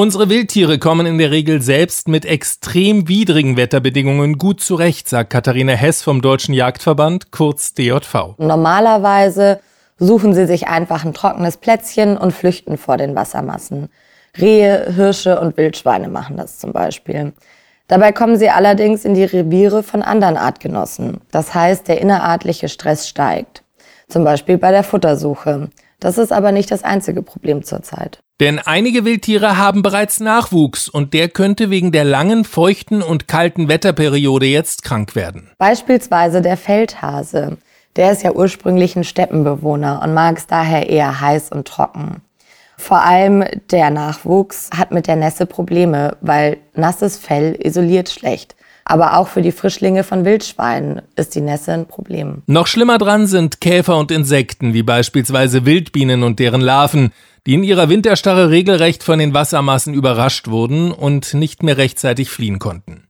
Unsere Wildtiere kommen in der Regel selbst mit extrem widrigen Wetterbedingungen gut zurecht, sagt Katharina Hess vom Deutschen Jagdverband, kurz DJV. Normalerweise suchen sie sich einfach ein trockenes Plätzchen und flüchten vor den Wassermassen. Rehe, Hirsche und Wildschweine machen das zum Beispiel. Dabei kommen sie allerdings in die Reviere von anderen Artgenossen. Das heißt, der innerartliche Stress steigt. Zum Beispiel bei der Futtersuche. Das ist aber nicht das einzige Problem zurzeit. Denn einige Wildtiere haben bereits Nachwuchs und der könnte wegen der langen, feuchten und kalten Wetterperiode jetzt krank werden. Beispielsweise der Feldhase. Der ist ja ursprünglich ein Steppenbewohner und mag es daher eher heiß und trocken. Vor allem der Nachwuchs hat mit der Nässe Probleme, weil nasses Fell isoliert schlecht. Aber auch für die Frischlinge von Wildschweinen ist die Nässe ein Problem. Noch schlimmer dran sind Käfer und Insekten, wie beispielsweise Wildbienen und deren Larven, die in ihrer Winterstarre regelrecht von den Wassermassen überrascht wurden und nicht mehr rechtzeitig fliehen konnten.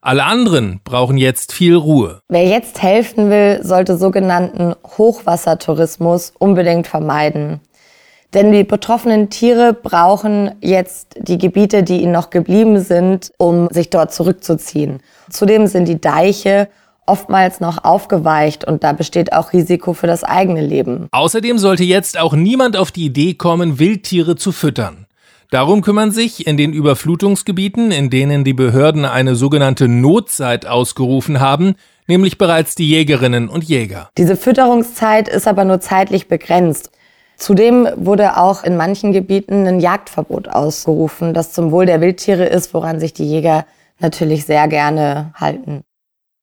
Alle anderen brauchen jetzt viel Ruhe. Wer jetzt helfen will, sollte sogenannten Hochwassertourismus unbedingt vermeiden. Denn die betroffenen Tiere brauchen jetzt die Gebiete, die ihnen noch geblieben sind, um sich dort zurückzuziehen. Zudem sind die Deiche oftmals noch aufgeweicht und da besteht auch Risiko für das eigene Leben. Außerdem sollte jetzt auch niemand auf die Idee kommen, Wildtiere zu füttern. Darum kümmern sich in den Überflutungsgebieten, in denen die Behörden eine sogenannte Notzeit ausgerufen haben, nämlich bereits die Jägerinnen und Jäger. Diese Fütterungszeit ist aber nur zeitlich begrenzt. Zudem wurde auch in manchen Gebieten ein Jagdverbot ausgerufen, das zum Wohl der Wildtiere ist, woran sich die Jäger natürlich sehr gerne halten.